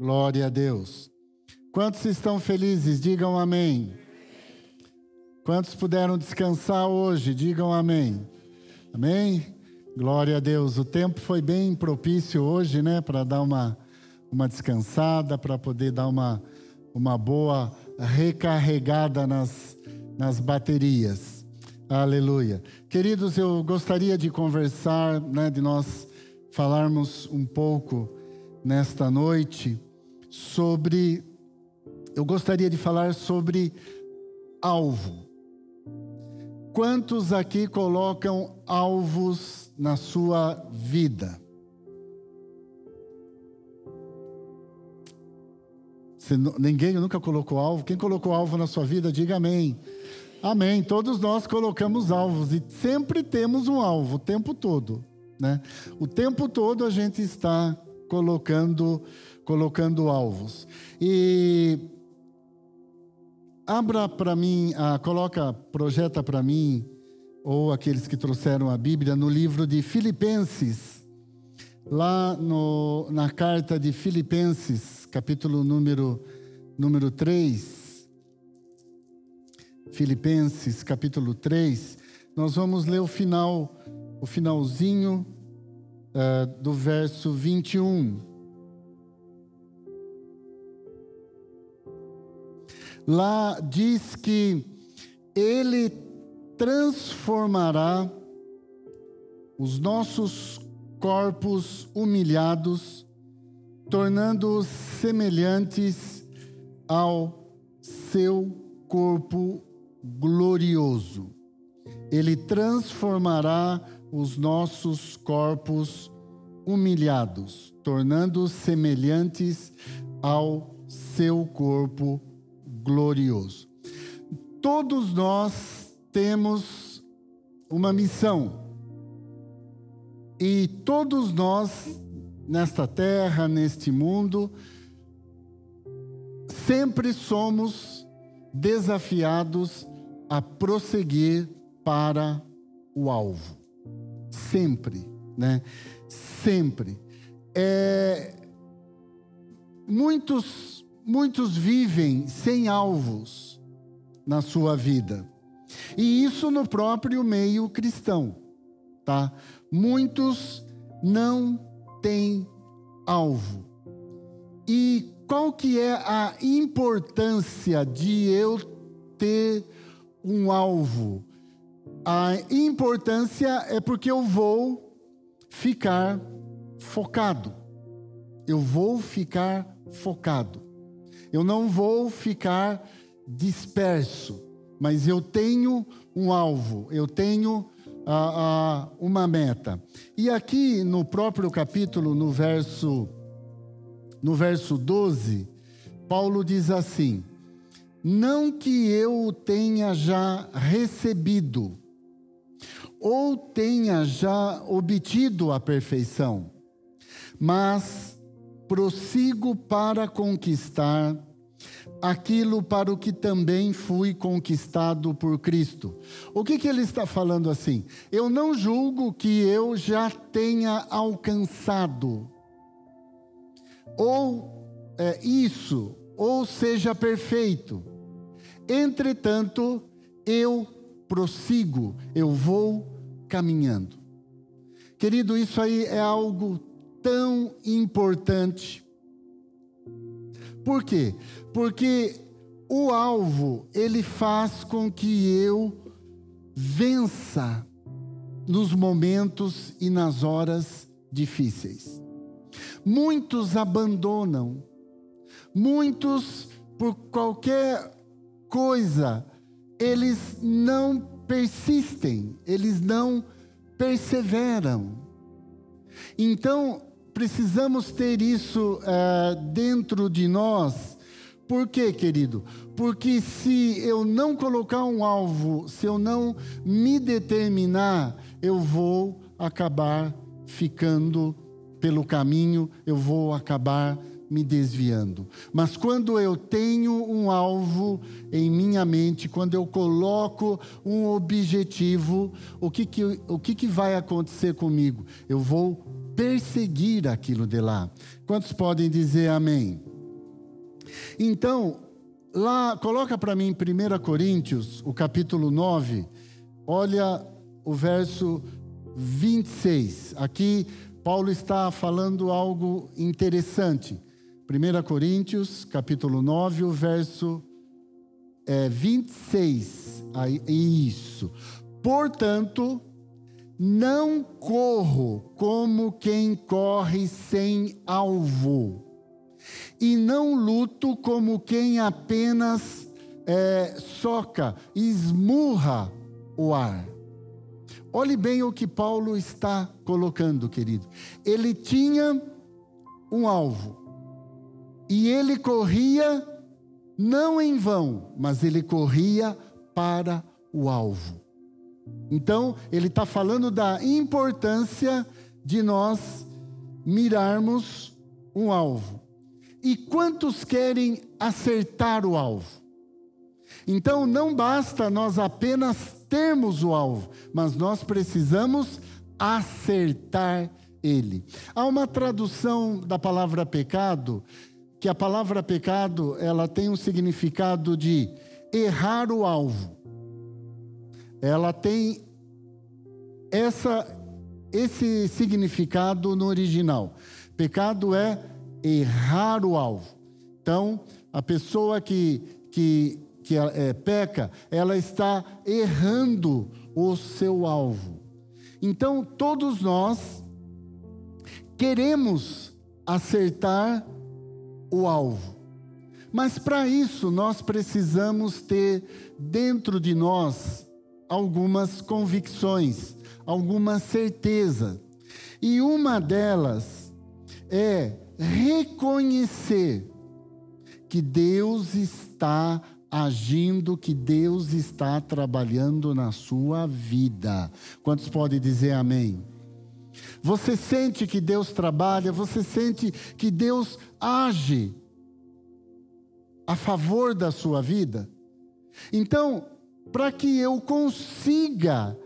Glória a Deus. Quantos estão felizes? Digam amém. Quantos puderam descansar hoje? Digam amém. Amém? Glória a Deus. O tempo foi bem propício hoje, né? Para dar uma, uma descansada, para poder dar uma, uma boa recarregada nas, nas baterias. Aleluia. Queridos, eu gostaria de conversar, né? De nós falarmos um pouco nesta noite sobre. Eu gostaria de falar sobre alvo. Quantos aqui colocam alvos na sua vida? Você, ninguém nunca colocou alvo? Quem colocou alvo na sua vida, diga amém. Amém. Todos nós colocamos alvos e sempre temos um alvo o tempo todo, né? O tempo todo a gente está colocando colocando alvos. E abra para mim, ah, coloca, projeta para mim, ou aqueles que trouxeram a Bíblia, no livro de Filipenses, lá no, na carta de Filipenses, capítulo número, número 3. Filipenses, capítulo 3. Nós vamos ler o final, o finalzinho uh, do verso 21. Lá diz que ele transformará os nossos corpos humilhados, tornando-os semelhantes ao seu corpo glorioso. Ele transformará os nossos corpos humilhados, tornando-os semelhantes ao seu corpo glorioso glorioso. Todos nós temos uma missão. E todos nós, nesta terra, neste mundo, sempre somos desafiados a prosseguir para o alvo. Sempre, né? Sempre. É, muitos Muitos vivem sem alvos na sua vida. E isso no próprio meio cristão, tá? Muitos não têm alvo. E qual que é a importância de eu ter um alvo? A importância é porque eu vou ficar focado. Eu vou ficar focado. Eu não vou ficar disperso, mas eu tenho um alvo, eu tenho ah, ah, uma meta. E aqui no próprio capítulo, no verso, no verso 12, Paulo diz assim: Não que eu tenha já recebido, ou tenha já obtido a perfeição, mas prossigo para conquistar aquilo para o que também fui conquistado por Cristo. O que, que ele está falando assim? Eu não julgo que eu já tenha alcançado, ou é, isso, ou seja perfeito. Entretanto, eu prossigo, eu vou caminhando. Querido, isso aí é algo tão importante. Por quê? Porque o alvo, ele faz com que eu vença nos momentos e nas horas difíceis. Muitos abandonam, muitos, por qualquer coisa, eles não persistem, eles não perseveram. Então, precisamos ter isso uh, dentro de nós. Por quê, querido? Porque se eu não colocar um alvo, se eu não me determinar, eu vou acabar ficando pelo caminho, eu vou acabar me desviando. Mas quando eu tenho um alvo em minha mente, quando eu coloco um objetivo, o que, que, o que, que vai acontecer comigo? Eu vou perseguir aquilo de lá. Quantos podem dizer amém? Então, lá, coloca para mim 1 Coríntios, o capítulo 9, olha o verso 26. Aqui, Paulo está falando algo interessante. 1 Coríntios, capítulo 9, o verso é, 26. Aí, isso. Portanto, não corro como quem corre sem alvo, e não luto como quem apenas é, soca, esmurra o ar. Olhe bem o que Paulo está colocando, querido. Ele tinha um alvo, e ele corria não em vão, mas ele corria para o alvo. Então, ele está falando da importância de nós mirarmos um alvo. E quantos querem acertar o alvo? Então, não basta nós apenas termos o alvo, mas nós precisamos acertar ele. Há uma tradução da palavra pecado que a palavra pecado ela tem um significado de errar o alvo. Ela tem essa esse significado no original. Pecado é errar o alvo. Então, a pessoa que, que, que é, peca, ela está errando o seu alvo. Então, todos nós queremos acertar o alvo. Mas para isso nós precisamos ter dentro de nós algumas convicções, alguma certeza. E uma delas é reconhecer que Deus está agindo, que Deus está trabalhando na sua vida. Quantos podem dizer amém? Você sente que Deus trabalha, você sente que Deus age a favor da sua vida. Então, para que eu consiga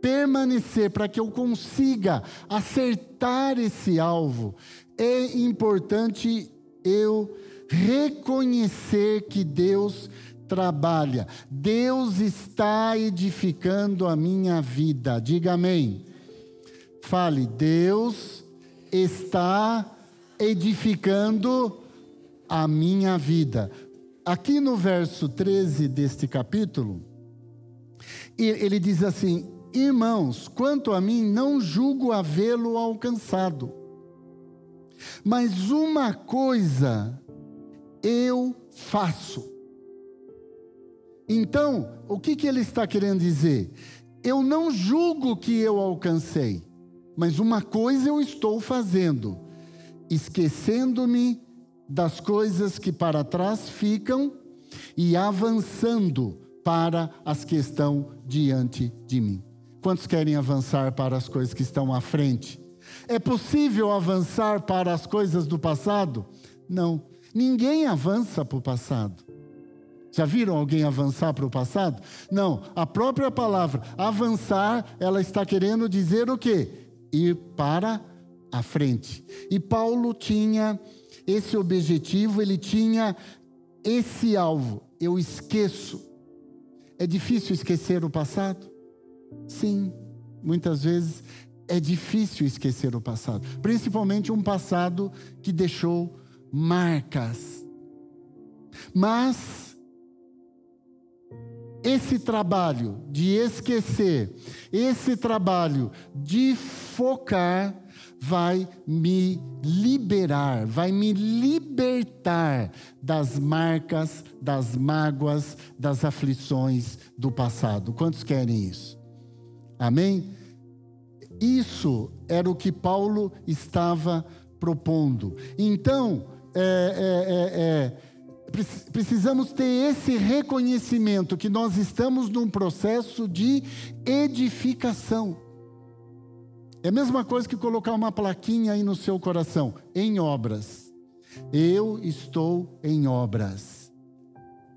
permanecer, para que eu consiga acertar esse alvo, é importante eu reconhecer que Deus trabalha. Deus está edificando a minha vida. Diga amém. Fale, Deus está edificando a minha vida. Aqui no verso 13 deste capítulo, ele diz assim: Irmãos, quanto a mim, não julgo havê-lo alcançado, mas uma coisa eu faço. Então, o que, que ele está querendo dizer? Eu não julgo que eu alcancei, mas uma coisa eu estou fazendo, esquecendo-me das coisas que para trás ficam e avançando para as que estão diante de mim. Quantos querem avançar para as coisas que estão à frente? É possível avançar para as coisas do passado? Não. Ninguém avança para o passado. Já viram alguém avançar para o passado? Não. A própria palavra avançar, ela está querendo dizer o quê? ir para a frente. E Paulo tinha esse objetivo, ele tinha esse alvo. Eu esqueço. É difícil esquecer o passado? Sim, muitas vezes é difícil esquecer o passado, principalmente um passado que deixou marcas. Mas esse trabalho de esquecer, esse trabalho de focar, vai me liberar, vai me libertar das marcas, das mágoas, das aflições do passado. Quantos querem isso? Amém? Isso era o que Paulo estava propondo. Então, é, é, é, é precisamos ter esse reconhecimento que nós estamos num processo de edificação. É a mesma coisa que colocar uma plaquinha aí no seu coração, em obras. Eu estou em obras.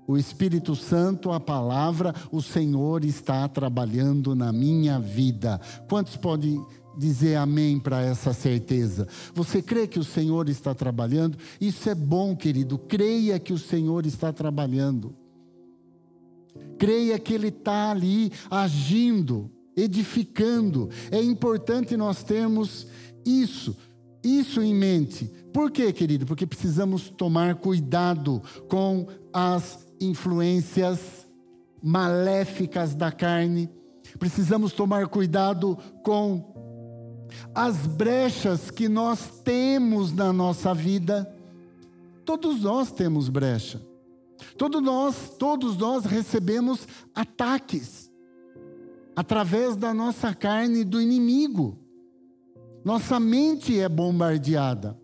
o Espírito Santo, a palavra, o Senhor está trabalhando na minha vida. Quantos podem dizer amém para essa certeza? Você crê que o Senhor está trabalhando? Isso é bom, querido. Creia que o Senhor está trabalhando. Creia que Ele está ali agindo, edificando. É importante nós termos isso, isso em mente. Por quê, querido? Porque precisamos tomar cuidado com as influências maléficas da carne. Precisamos tomar cuidado com as brechas que nós temos na nossa vida. Todos nós temos brecha. Todos nós, todos nós recebemos ataques através da nossa carne do inimigo. Nossa mente é bombardeada.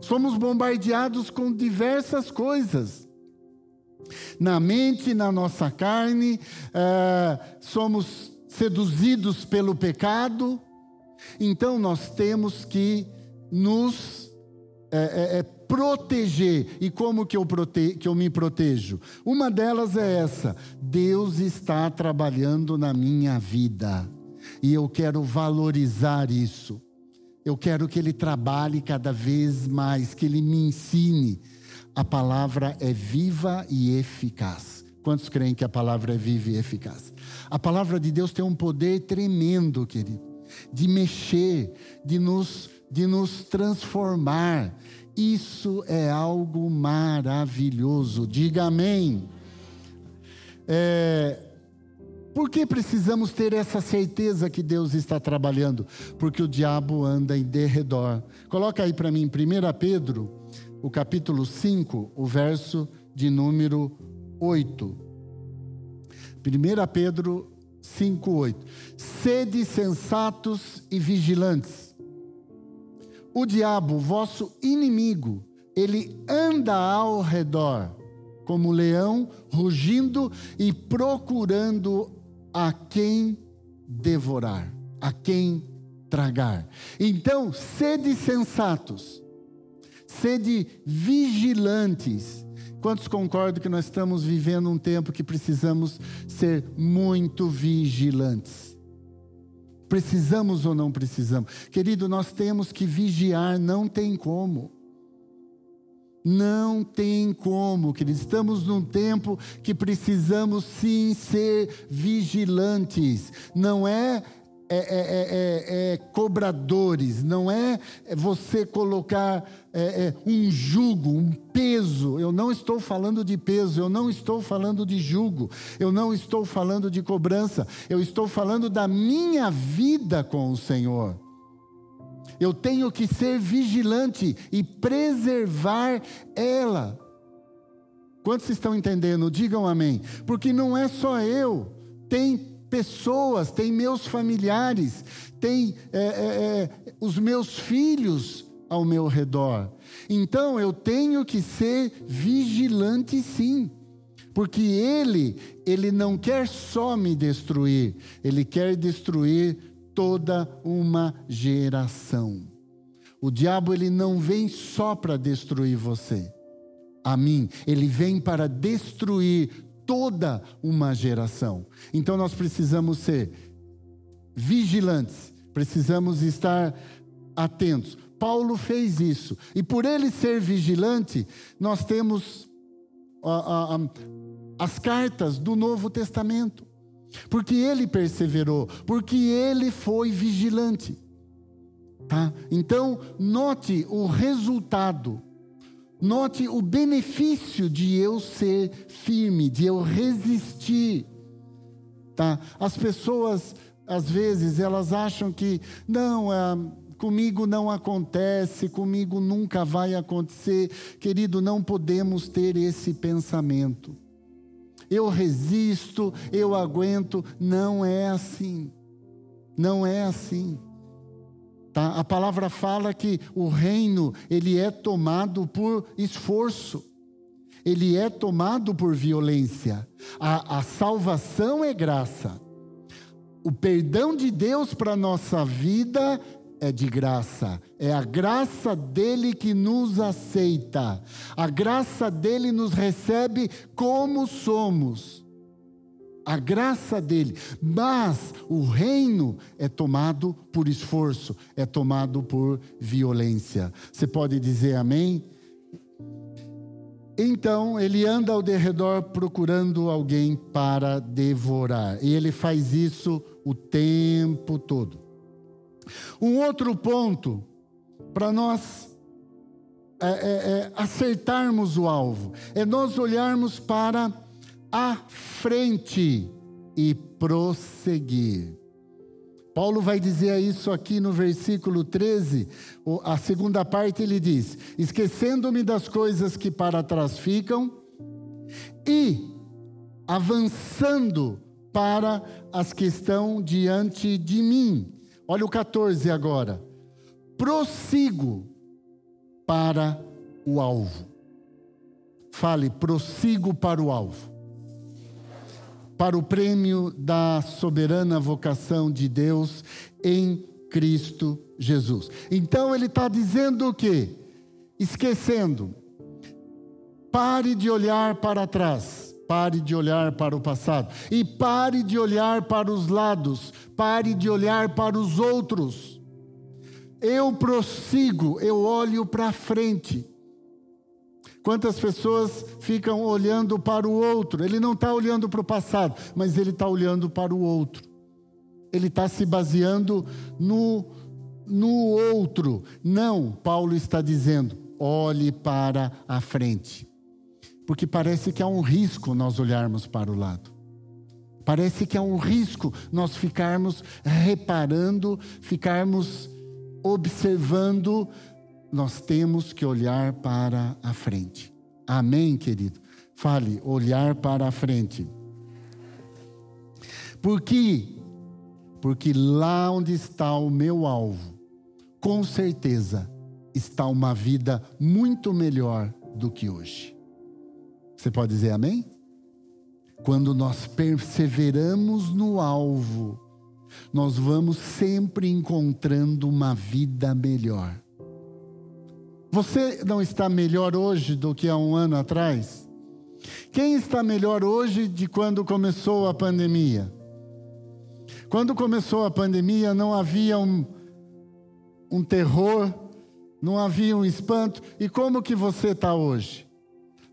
Somos bombardeados com diversas coisas. Na mente, na nossa carne, é, somos seduzidos pelo pecado. Então nós temos que nos é, é, proteger. E como que eu, prote que eu me protejo? Uma delas é essa: Deus está trabalhando na minha vida. E eu quero valorizar isso. Eu quero que Ele trabalhe cada vez mais, que Ele me ensine. A palavra é viva e eficaz. Quantos creem que a palavra é viva e eficaz? A palavra de Deus tem um poder tremendo, querido, de mexer, de nos, de nos transformar, isso é algo maravilhoso. Diga amém. É, por que precisamos ter essa certeza que Deus está trabalhando? Porque o diabo anda em derredor. Coloca aí para mim, 1 Pedro, o capítulo 5, o verso de número 8. 1 Pedro 5, 8. Sede sensatos e vigilantes o diabo, vosso inimigo, ele anda ao redor, como leão, rugindo e procurando a quem devorar, a quem tragar. Então, sede sensatos, sede vigilantes. Quantos concordam que nós estamos vivendo um tempo que precisamos ser muito vigilantes? Precisamos ou não precisamos? Querido, nós temos que vigiar, não tem como. Não tem como, querido. Estamos num tempo que precisamos sim ser vigilantes. Não é é, é, é, é, cobradores, não é você colocar um jugo, um peso. Eu não estou falando de peso, eu não estou falando de jugo, eu não estou falando de cobrança, eu estou falando da minha vida com o Senhor. Eu tenho que ser vigilante e preservar ela. Quantos estão entendendo? Digam amém. Porque não é só eu, tem pessoas, tem meus familiares, tem é, é, é, os meus filhos ao meu redor. Então eu tenho que ser vigilante sim. Porque ele, ele não quer só me destruir, ele quer destruir toda uma geração. O diabo ele não vem só para destruir você, a mim, ele vem para destruir toda uma geração. Então nós precisamos ser vigilantes, precisamos estar atentos. Paulo fez isso, e por ele ser vigilante, nós temos a, a, as cartas do Novo Testamento, porque ele perseverou, porque ele foi vigilante. Tá? Então, note o resultado Note o benefício de eu ser firme, de eu resistir. Tá? As pessoas, às vezes, elas acham que, não, é, comigo não acontece, comigo nunca vai acontecer. Querido, não podemos ter esse pensamento. Eu resisto, eu aguento. Não é assim. Não é assim. Tá? A palavra fala que o reino ele é tomado por esforço, ele é tomado por violência. A, a salvação é graça. O perdão de Deus para nossa vida é de graça. É a graça dele que nos aceita. A graça dele nos recebe como somos. A graça dele. Mas o reino é tomado por esforço, é tomado por violência. Você pode dizer amém? Então ele anda ao derredor procurando alguém para devorar. E ele faz isso o tempo todo. Um outro ponto para nós é, é, é, acertarmos o alvo é nós olharmos para a frente e prosseguir. Paulo vai dizer isso aqui no versículo 13, a segunda parte ele diz: Esquecendo-me das coisas que para trás ficam e avançando para as que estão diante de mim. Olha o 14 agora. Prossigo para o alvo. Fale, prossigo para o alvo para o prêmio da soberana vocação de Deus em Cristo Jesus. Então ele está dizendo o quê? Esquecendo. Pare de olhar para trás, pare de olhar para o passado e pare de olhar para os lados, pare de olhar para os outros. Eu prossigo, eu olho para frente. Quantas pessoas ficam olhando para o outro? Ele não está olhando para o passado, mas ele está olhando para o outro. Ele está se baseando no, no outro. Não, Paulo está dizendo, olhe para a frente. Porque parece que há um risco nós olharmos para o lado. Parece que há um risco nós ficarmos reparando, ficarmos observando nós temos que olhar para a frente. Amém, querido? Fale, olhar para a frente. Por quê? Porque lá onde está o meu alvo, com certeza está uma vida muito melhor do que hoje. Você pode dizer amém? Quando nós perseveramos no alvo, nós vamos sempre encontrando uma vida melhor. Você não está melhor hoje do que há um ano atrás? Quem está melhor hoje de quando começou a pandemia? Quando começou a pandemia, não havia um, um terror, não havia um espanto. E como que você está hoje?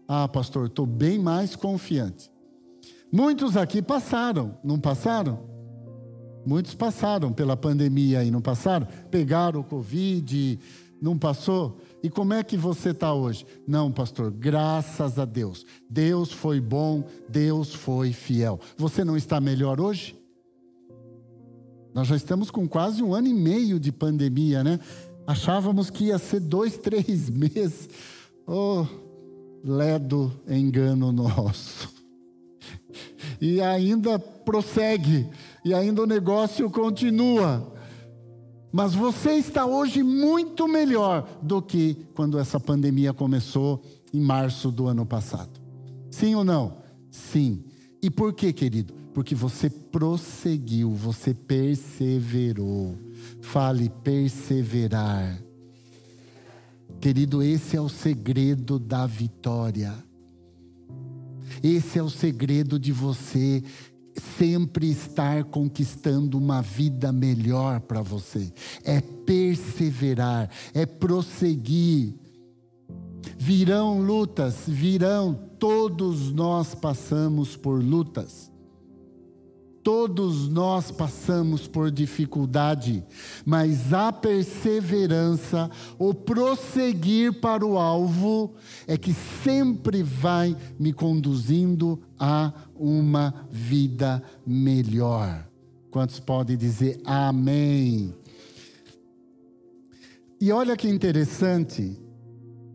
Ah, pastor, estou bem mais confiante. Muitos aqui passaram, não passaram? Muitos passaram pela pandemia e não passaram? Pegaram o Covid, não passou? E como é que você está hoje? Não, pastor, graças a Deus. Deus foi bom, Deus foi fiel. Você não está melhor hoje? Nós já estamos com quase um ano e meio de pandemia, né? Achávamos que ia ser dois, três meses. Oh, ledo engano nosso. E ainda prossegue, e ainda o negócio continua. Mas você está hoje muito melhor do que quando essa pandemia começou em março do ano passado. Sim ou não? Sim. E por quê, querido? Porque você prosseguiu, você perseverou. Fale perseverar. Querido, esse é o segredo da vitória. Esse é o segredo de você sempre estar conquistando uma vida melhor para você. É perseverar, é prosseguir. Virão lutas, virão, todos nós passamos por lutas. Todos nós passamos por dificuldade, mas a perseverança, o prosseguir para o alvo, é que sempre vai me conduzindo a uma vida melhor. Quantos podem dizer amém? E olha que interessante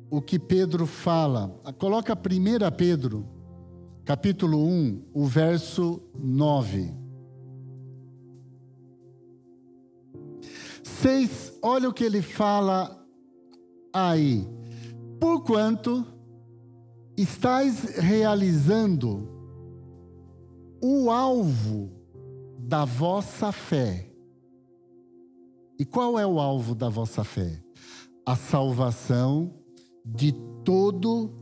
o que Pedro fala. Coloca 1 Pedro, capítulo 1, o verso 9. Seis, olha o que ele fala aí. Porquanto estáis realizando o alvo da vossa fé, E qual é o alvo da vossa fé? A salvação de todo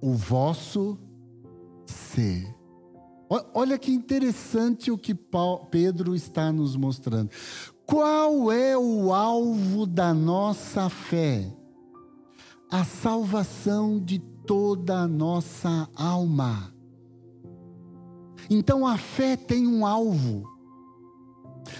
o vosso ser. Olha que interessante o que Pedro está nos mostrando. Qual é o alvo da nossa fé? A salvação de toda a nossa alma. Então a fé tem um alvo.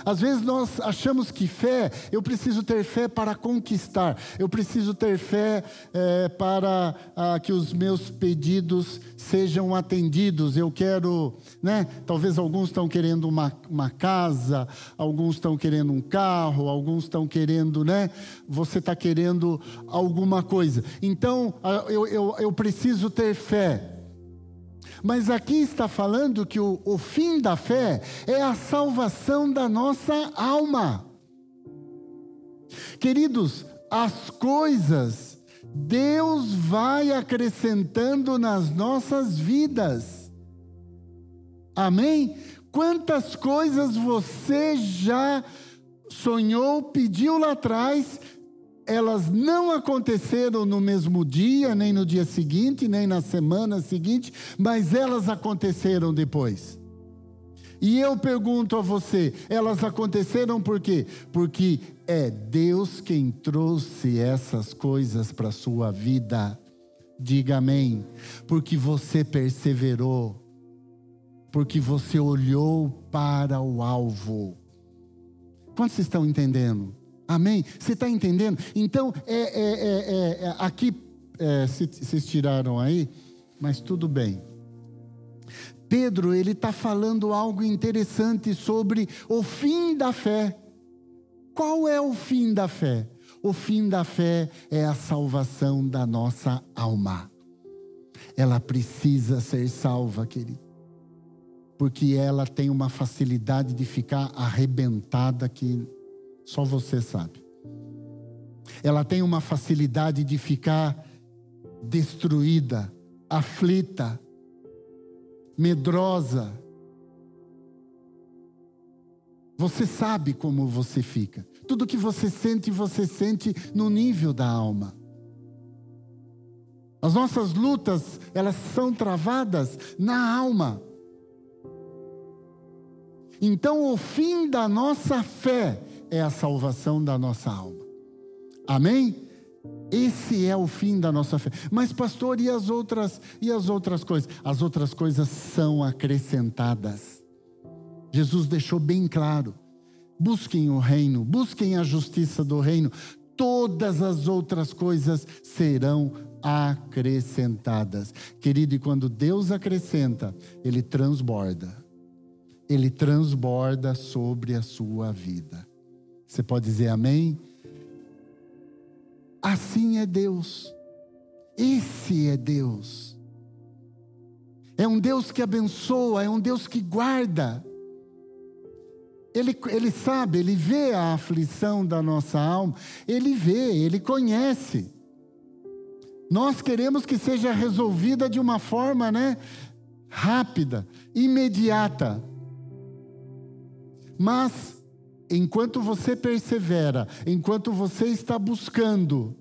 Às vezes nós achamos que fé, eu preciso ter fé para conquistar, eu preciso ter fé é, para ah, que os meus pedidos sejam atendidos. Eu quero, né? Talvez alguns estão querendo uma, uma casa, alguns estão querendo um carro, alguns estão querendo, né? Você está querendo alguma coisa. Então ah, eu, eu, eu preciso ter fé. Mas aqui está falando que o, o fim da fé é a salvação da nossa alma. Queridos, as coisas Deus vai acrescentando nas nossas vidas. Amém? Quantas coisas você já sonhou, pediu lá atrás elas não aconteceram no mesmo dia, nem no dia seguinte, nem na semana seguinte, mas elas aconteceram depois. E eu pergunto a você, elas aconteceram por quê? Porque é Deus quem trouxe essas coisas para a sua vida. Diga amém. Porque você perseverou. Porque você olhou para o alvo. Quantos estão entendendo? Amém? Você está entendendo? Então, é, é, é, é aqui, vocês tiraram aí, mas tudo bem. Pedro, ele está falando algo interessante sobre o fim da fé. Qual é o fim da fé? O fim da fé é a salvação da nossa alma. Ela precisa ser salva, querido. Porque ela tem uma facilidade de ficar arrebentada que só você sabe. Ela tem uma facilidade de ficar destruída, aflita, medrosa. Você sabe como você fica. Tudo que você sente, você sente no nível da alma. As nossas lutas, elas são travadas na alma. Então, o fim da nossa fé é a salvação da nossa alma. Amém? Esse é o fim da nossa fé. Mas pastor, e as outras e as outras coisas? As outras coisas são acrescentadas. Jesus deixou bem claro: busquem o reino, busquem a justiça do reino, todas as outras coisas serão acrescentadas. Querido, e quando Deus acrescenta, ele transborda. Ele transborda sobre a sua vida. Você pode dizer amém? Assim é Deus. Esse é Deus. É um Deus que abençoa, é um Deus que guarda. Ele, ele sabe, ele vê a aflição da nossa alma, ele vê, ele conhece. Nós queremos que seja resolvida de uma forma, né, rápida, imediata. Mas enquanto você persevera, enquanto você está buscando,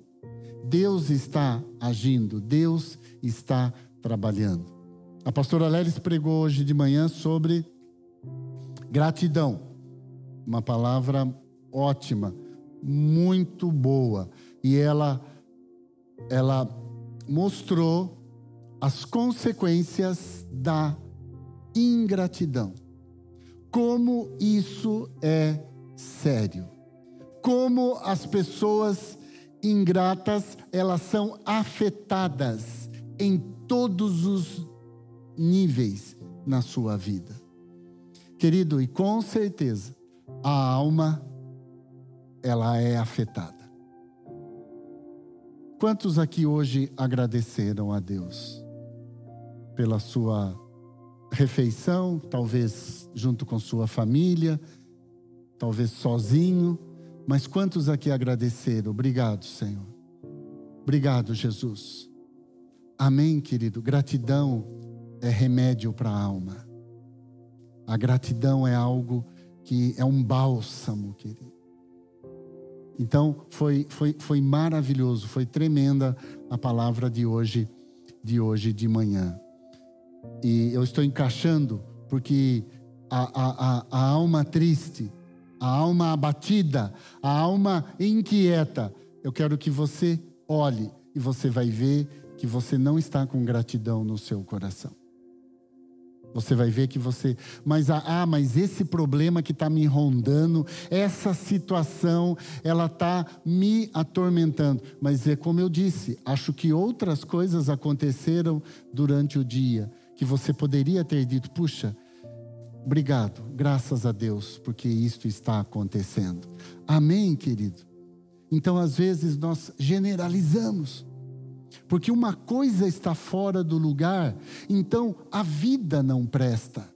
Deus está agindo, Deus está trabalhando. A pastora Lelis pregou hoje de manhã sobre gratidão. Uma palavra ótima, muito boa. E ela ela mostrou as consequências da ingratidão. Como isso é sério. Como as pessoas ingratas, elas são afetadas em todos os níveis na sua vida. Querido, e com certeza, a alma ela é afetada. Quantos aqui hoje agradeceram a Deus pela sua refeição, talvez junto com sua família, talvez sozinho, mas quantos aqui agradeceram? Obrigado, Senhor. Obrigado, Jesus. Amém, querido. Gratidão é remédio para a alma. A gratidão é algo que é um bálsamo, querido. Então, foi, foi, foi maravilhoso, foi tremenda a palavra de hoje, de hoje de manhã. E eu estou encaixando porque a, a, a, a alma triste, a alma abatida, a alma inquieta, eu quero que você olhe e você vai ver que você não está com gratidão no seu coração. Você vai ver que você. Mas, ah, ah mas esse problema que está me rondando, essa situação, ela está me atormentando. Mas é como eu disse, acho que outras coisas aconteceram durante o dia que você poderia ter dito: puxa, obrigado, graças a Deus, porque isto está acontecendo. Amém, querido? Então, às vezes, nós generalizamos. Porque uma coisa está fora do lugar, então a vida não presta.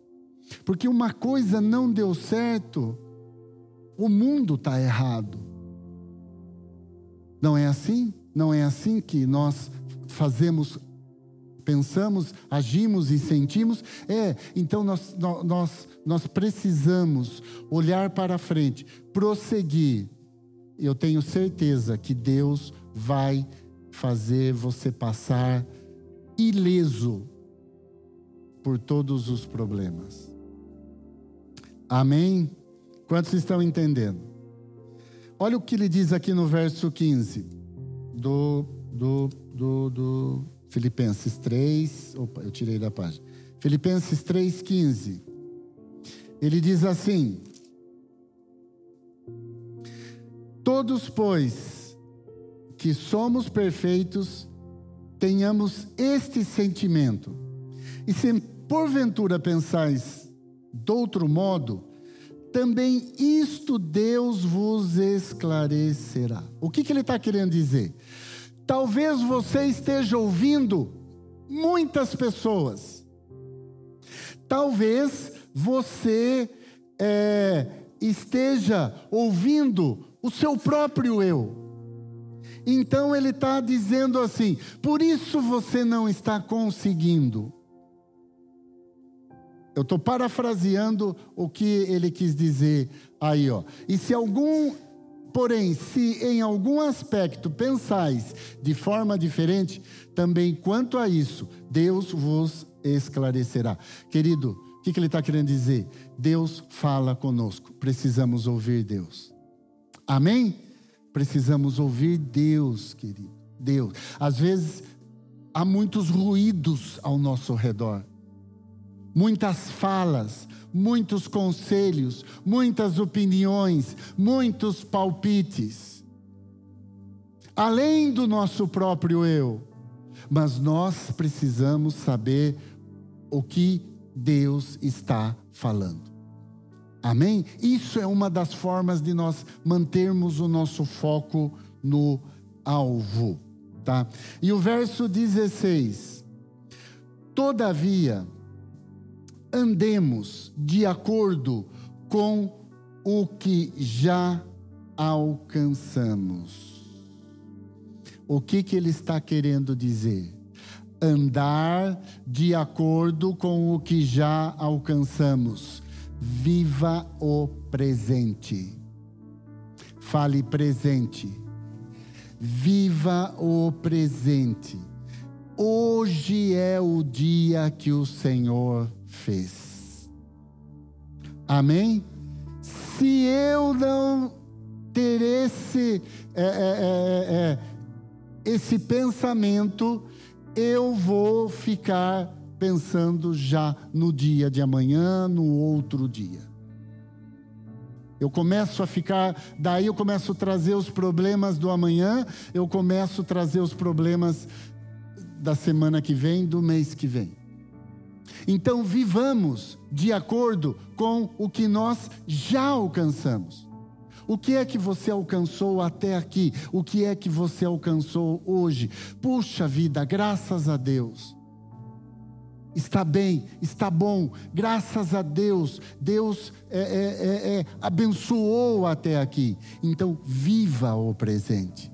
Porque uma coisa não deu certo, o mundo está errado. Não é assim? Não é assim que nós fazemos, pensamos, agimos e sentimos? É, então nós, nós, nós precisamos olhar para frente, prosseguir. Eu tenho certeza que Deus vai fazer você passar ileso por todos os problemas. Amém? Quantos estão entendendo? Olha o que ele diz aqui no verso 15 do, do, do, do Filipenses 3. Opa, eu tirei da página. Filipenses 3,15. Ele diz assim: Todos, pois, que somos perfeitos, tenhamos este sentimento. E se porventura pensais de outro modo, também isto Deus vos esclarecerá. O que, que ele está querendo dizer? Talvez você esteja ouvindo muitas pessoas. Talvez você é, esteja ouvindo o seu próprio eu. Então ele está dizendo assim: por isso você não está conseguindo. Eu estou parafraseando o que ele quis dizer aí, ó. E se algum, porém, se em algum aspecto pensais de forma diferente, também quanto a isso, Deus vos esclarecerá. Querido, o que, que ele está querendo dizer? Deus fala conosco, precisamos ouvir Deus. Amém? Precisamos ouvir Deus, querido. Deus. Às vezes há muitos ruídos ao nosso redor, muitas falas, muitos conselhos, muitas opiniões, muitos palpites, além do nosso próprio eu. Mas nós precisamos saber o que Deus está falando. Amém? Isso é uma das formas de nós mantermos o nosso foco no alvo, tá? E o verso 16: Todavia, andemos de acordo com o que já alcançamos. O que que ele está querendo dizer? Andar de acordo com o que já alcançamos Viva o presente. Fale presente. Viva o presente. Hoje é o dia que o Senhor fez. Amém? Se eu não ter esse, é, é, é, é esse pensamento, eu vou ficar pensando já no dia de amanhã, no outro dia. Eu começo a ficar, daí eu começo a trazer os problemas do amanhã, eu começo a trazer os problemas da semana que vem, do mês que vem. Então vivamos de acordo com o que nós já alcançamos. O que é que você alcançou até aqui? O que é que você alcançou hoje? Puxa vida, graças a Deus está bem, está bom, graças a Deus, Deus é, é, é, é, abençoou até aqui. Então, viva o presente.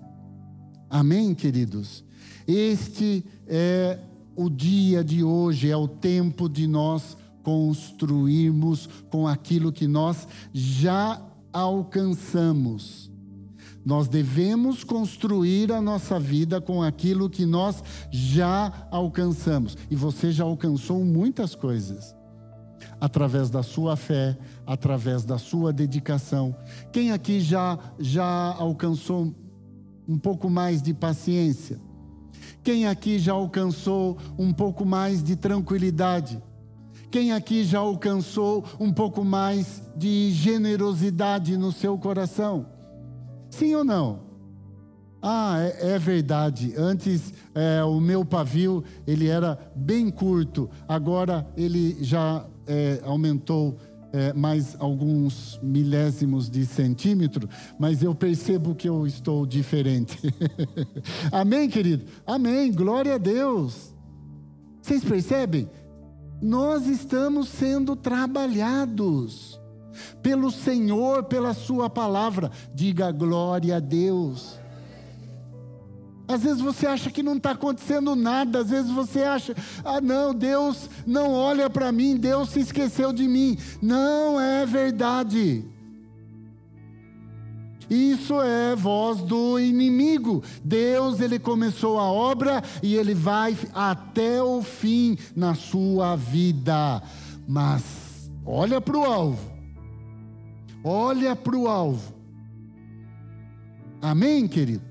Amém, queridos? Este é o dia de hoje, é o tempo de nós construirmos com aquilo que nós já alcançamos. Nós devemos construir a nossa vida com aquilo que nós já alcançamos. E você já alcançou muitas coisas. Através da sua fé, através da sua dedicação. Quem aqui já, já alcançou um pouco mais de paciência? Quem aqui já alcançou um pouco mais de tranquilidade? Quem aqui já alcançou um pouco mais de generosidade no seu coração? Sim ou não? Ah, é, é verdade. Antes é, o meu pavio ele era bem curto. Agora ele já é, aumentou é, mais alguns milésimos de centímetro, mas eu percebo que eu estou diferente. Amém, querido? Amém. Glória a Deus. Vocês percebem? Nós estamos sendo trabalhados pelo Senhor, pela Sua palavra. Diga glória a Deus. Às vezes você acha que não está acontecendo nada, às vezes você acha, ah, não, Deus não olha para mim, Deus se esqueceu de mim. Não é verdade. Isso é voz do inimigo. Deus, ele começou a obra e ele vai até o fim na sua vida. Mas olha para o alvo. Olha para o alvo. Amém, querido?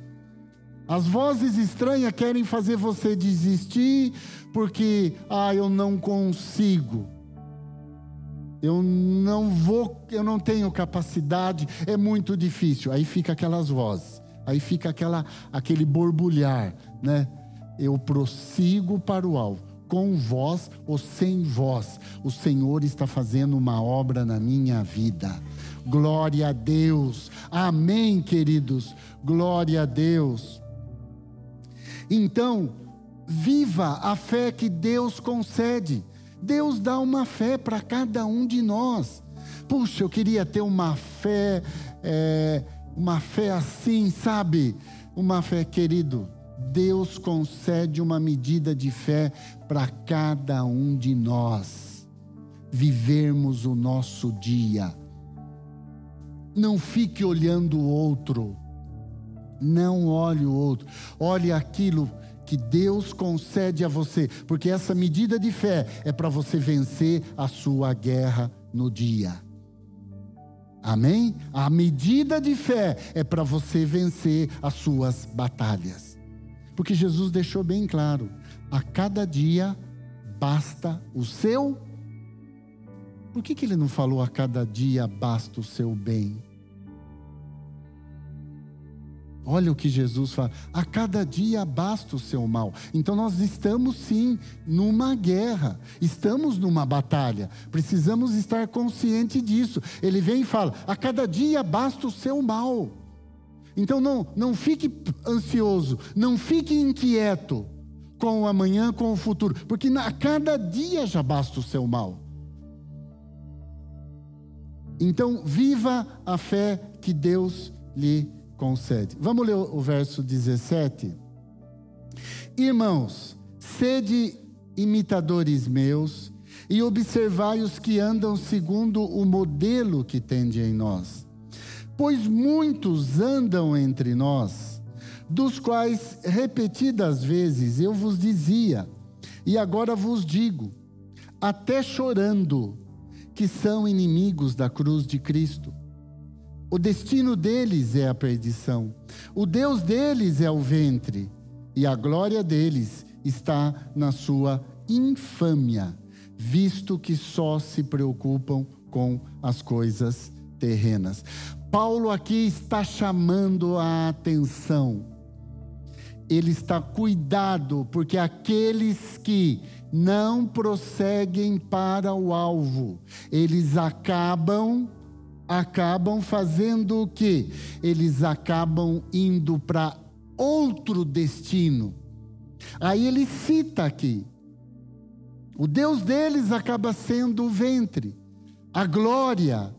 As vozes estranhas querem fazer você desistir porque, ah, eu não consigo. Eu não vou, eu não tenho capacidade, é muito difícil. Aí fica aquelas vozes. Aí fica aquela aquele borbulhar, né? Eu prossigo para o alvo com voz ou sem voz, o Senhor está fazendo uma obra na minha vida. Glória a Deus. Amém, queridos. Glória a Deus. Então, viva a fé que Deus concede. Deus dá uma fé para cada um de nós. Puxa, eu queria ter uma fé, é, uma fé assim, sabe? Uma fé, querido. Deus concede uma medida de fé para cada um de nós. Vivermos o nosso dia não fique olhando o outro. Não olhe o outro. Olhe aquilo que Deus concede a você, porque essa medida de fé é para você vencer a sua guerra no dia. Amém? A medida de fé é para você vencer as suas batalhas. Porque Jesus deixou bem claro: a cada dia basta o seu por que, que ele não falou a cada dia basta o seu bem? Olha o que Jesus fala: a cada dia basta o seu mal. Então nós estamos sim numa guerra, estamos numa batalha, precisamos estar consciente disso. Ele vem e fala: a cada dia basta o seu mal. Então não, não fique ansioso, não fique inquieto com o amanhã, com o futuro, porque a cada dia já basta o seu mal. Então, viva a fé que Deus lhe concede. Vamos ler o verso 17. Irmãos, sede imitadores meus e observai os que andam segundo o modelo que tende em nós. Pois muitos andam entre nós, dos quais repetidas vezes eu vos dizia, e agora vos digo, até chorando, que são inimigos da cruz de Cristo. O destino deles é a perdição, o Deus deles é o ventre, e a glória deles está na sua infâmia, visto que só se preocupam com as coisas terrenas. Paulo aqui está chamando a atenção. Ele está cuidado, porque aqueles que não prosseguem para o alvo. Eles acabam acabam fazendo o quê? Eles acabam indo para outro destino. Aí ele cita aqui. O Deus deles acaba sendo o ventre, a glória.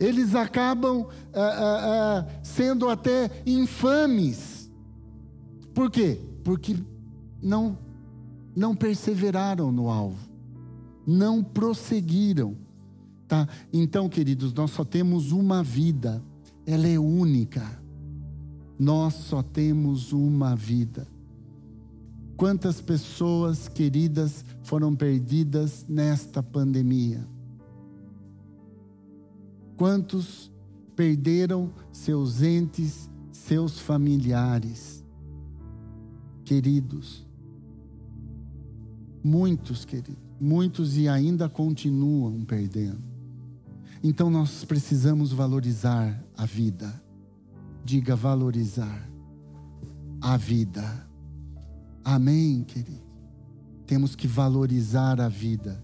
Eles acabam ah, ah, ah, sendo até infames. Por quê? Porque não não perseveraram no alvo, não prosseguiram. Tá? Então, queridos, nós só temos uma vida ela é única. Nós só temos uma vida. Quantas pessoas queridas foram perdidas nesta pandemia? Quantos perderam seus entes, seus familiares queridos? Muitos, queridos, muitos e ainda continuam perdendo. Então nós precisamos valorizar a vida. Diga valorizar a vida. Amém, querido. Temos que valorizar a vida.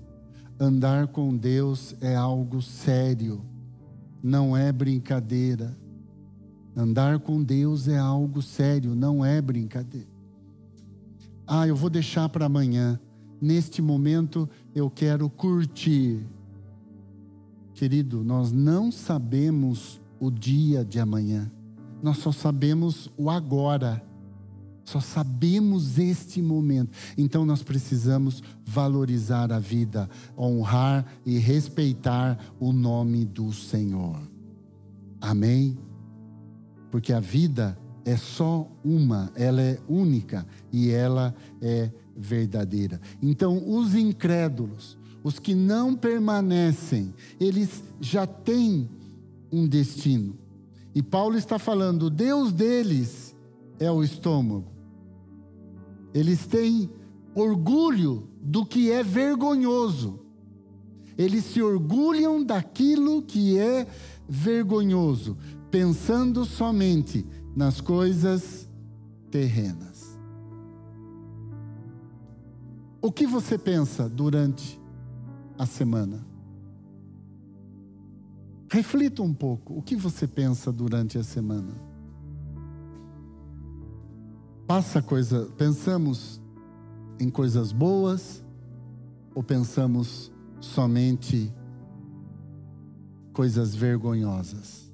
Andar com Deus é algo sério, não é brincadeira. Andar com Deus é algo sério, não é brincadeira. Ah, eu vou deixar para amanhã neste momento eu quero curtir. Querido, nós não sabemos o dia de amanhã, nós só sabemos o agora, só sabemos este momento. Então nós precisamos valorizar a vida, honrar e respeitar o nome do Senhor. Amém? Porque a vida é só uma, ela é única e ela é verdadeira. Então, os incrédulos, os que não permanecem, eles já têm um destino. E Paulo está falando, o Deus deles é o estômago. Eles têm orgulho do que é vergonhoso. Eles se orgulham daquilo que é vergonhoso, pensando somente nas coisas terrenas. O que você pensa durante a semana? Reflita um pouco. O que você pensa durante a semana? Passa coisa, pensamos em coisas boas ou pensamos somente coisas vergonhosas?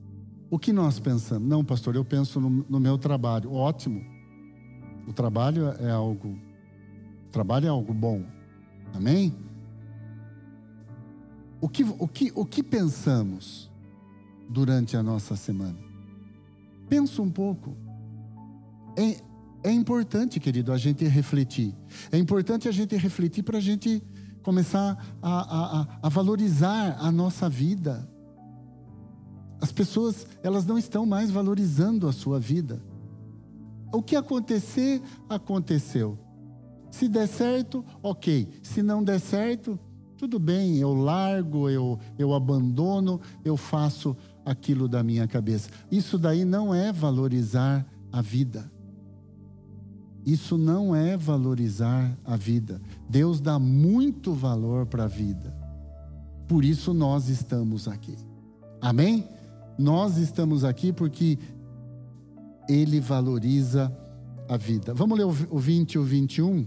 O que nós pensamos? Não, pastor, eu penso no, no meu trabalho. Ótimo. O trabalho é algo trabalho é algo bom. Amém? O que, o que, o que pensamos durante a nossa semana? Pensa um pouco. É, é importante, querido, a gente refletir. É importante a gente refletir para a gente começar a, a, a valorizar a nossa vida. As pessoas, elas não estão mais valorizando a sua vida. O que acontecer, aconteceu. Se der certo, ok. Se não der certo, tudo bem, eu largo, eu, eu abandono, eu faço aquilo da minha cabeça. Isso daí não é valorizar a vida. Isso não é valorizar a vida. Deus dá muito valor para a vida. Por isso nós estamos aqui. Amém? Nós estamos aqui porque Ele valoriza a vida. Vamos ler o 20 e o 21?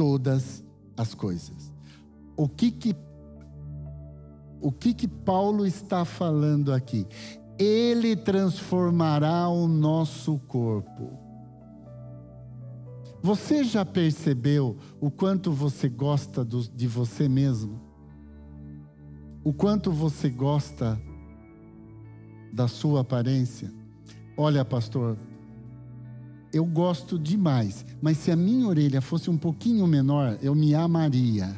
todas as coisas. O que que o que que Paulo está falando aqui? Ele transformará o nosso corpo. Você já percebeu o quanto você gosta do, de você mesmo? O quanto você gosta da sua aparência? Olha, pastor, eu gosto demais, mas se a minha orelha fosse um pouquinho menor, eu me amaria.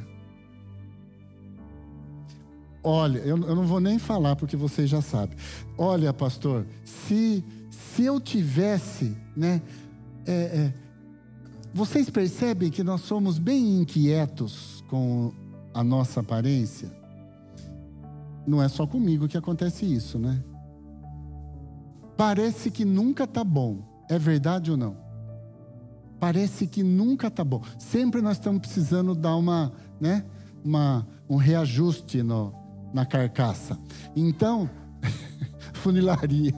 Olha, eu, eu não vou nem falar porque você já sabe. Olha, pastor, se, se eu tivesse, né? É, é, vocês percebem que nós somos bem inquietos com a nossa aparência? Não é só comigo que acontece isso, né? Parece que nunca tá bom. É verdade ou não? Parece que nunca está bom. Sempre nós estamos precisando dar uma, né, uma, um reajuste no, na carcaça. Então, funilaria.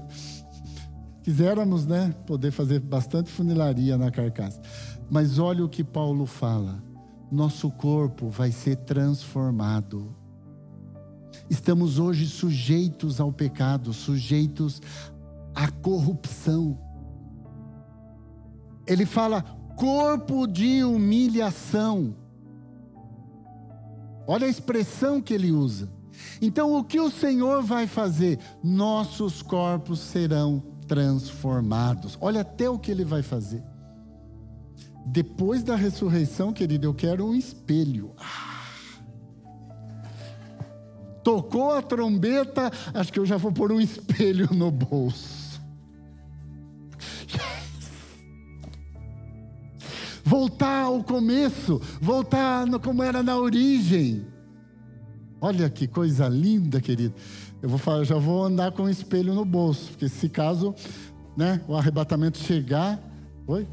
Quiséramos, né, poder fazer bastante funilaria na carcaça. Mas olha o que Paulo fala. Nosso corpo vai ser transformado. Estamos hoje sujeitos ao pecado, sujeitos à corrupção. Ele fala corpo de humilhação. Olha a expressão que ele usa. Então, o que o Senhor vai fazer? Nossos corpos serão transformados. Olha até o que ele vai fazer. Depois da ressurreição, querido, eu quero um espelho. Ah. Tocou a trombeta, acho que eu já vou pôr um espelho no bolso. Voltar ao começo, voltar no, como era na origem. Olha que coisa linda, querido. Eu vou falar, já vou andar com um espelho no bolso, porque se caso, né, o arrebatamento chegar, oi?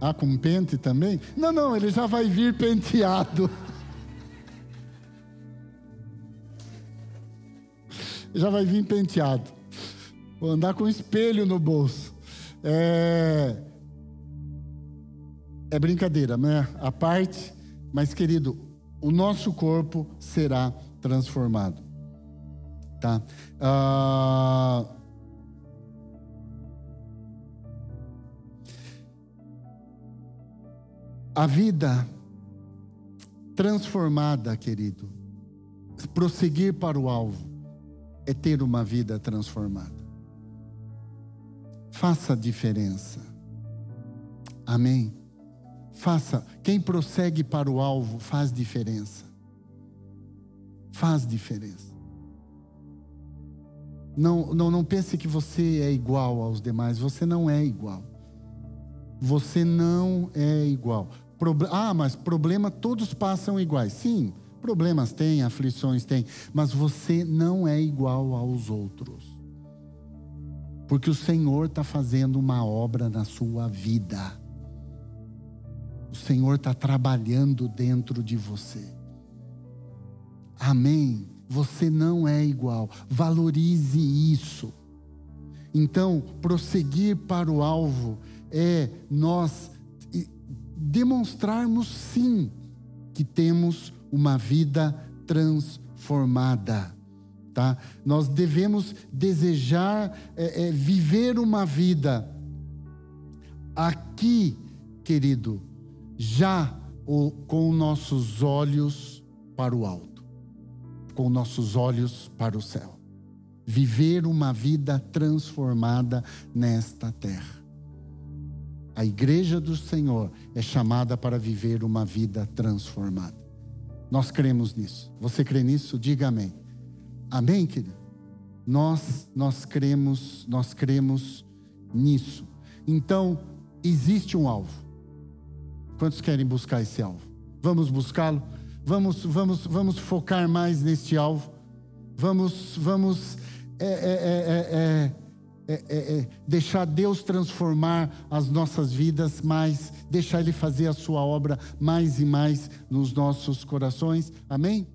Ah, com pente também? Não, não, ele já vai vir penteado. já vai vir penteado. Vou andar com um espelho no bolso. É, é brincadeira, né? A parte, mas querido, o nosso corpo será transformado, tá? Ah, A vida transformada, querido, prosseguir para o alvo, é ter uma vida transformada. Faça a diferença. Amém. Faça. Quem prossegue para o alvo faz diferença. Faz diferença. Não, não, não pense que você é igual aos demais. Você não é igual. Você não é igual. Proble ah, mas problema todos passam iguais. Sim, problemas tem, aflições tem, mas você não é igual aos outros. Porque o Senhor está fazendo uma obra na sua vida. Senhor está trabalhando dentro de você. Amém. Você não é igual. Valorize isso. Então, prosseguir para o alvo é nós demonstrarmos sim que temos uma vida transformada. Tá? Nós devemos desejar é, é, viver uma vida aqui, querido, já com nossos olhos para o alto, com nossos olhos para o céu. Viver uma vida transformada nesta terra. A igreja do Senhor é chamada para viver uma vida transformada. Nós cremos nisso. Você crê nisso? Diga amém. Amém, querido? Nós nós cremos, nós cremos nisso. Então, existe um alvo. Quantos querem buscar esse alvo? Vamos buscá-lo? Vamos, vamos, vamos focar mais neste alvo. Vamos, vamos é, é, é, é é, é, deixar Deus transformar as nossas vidas mais, deixar Ele fazer a sua obra mais e mais nos nossos corações. Amém?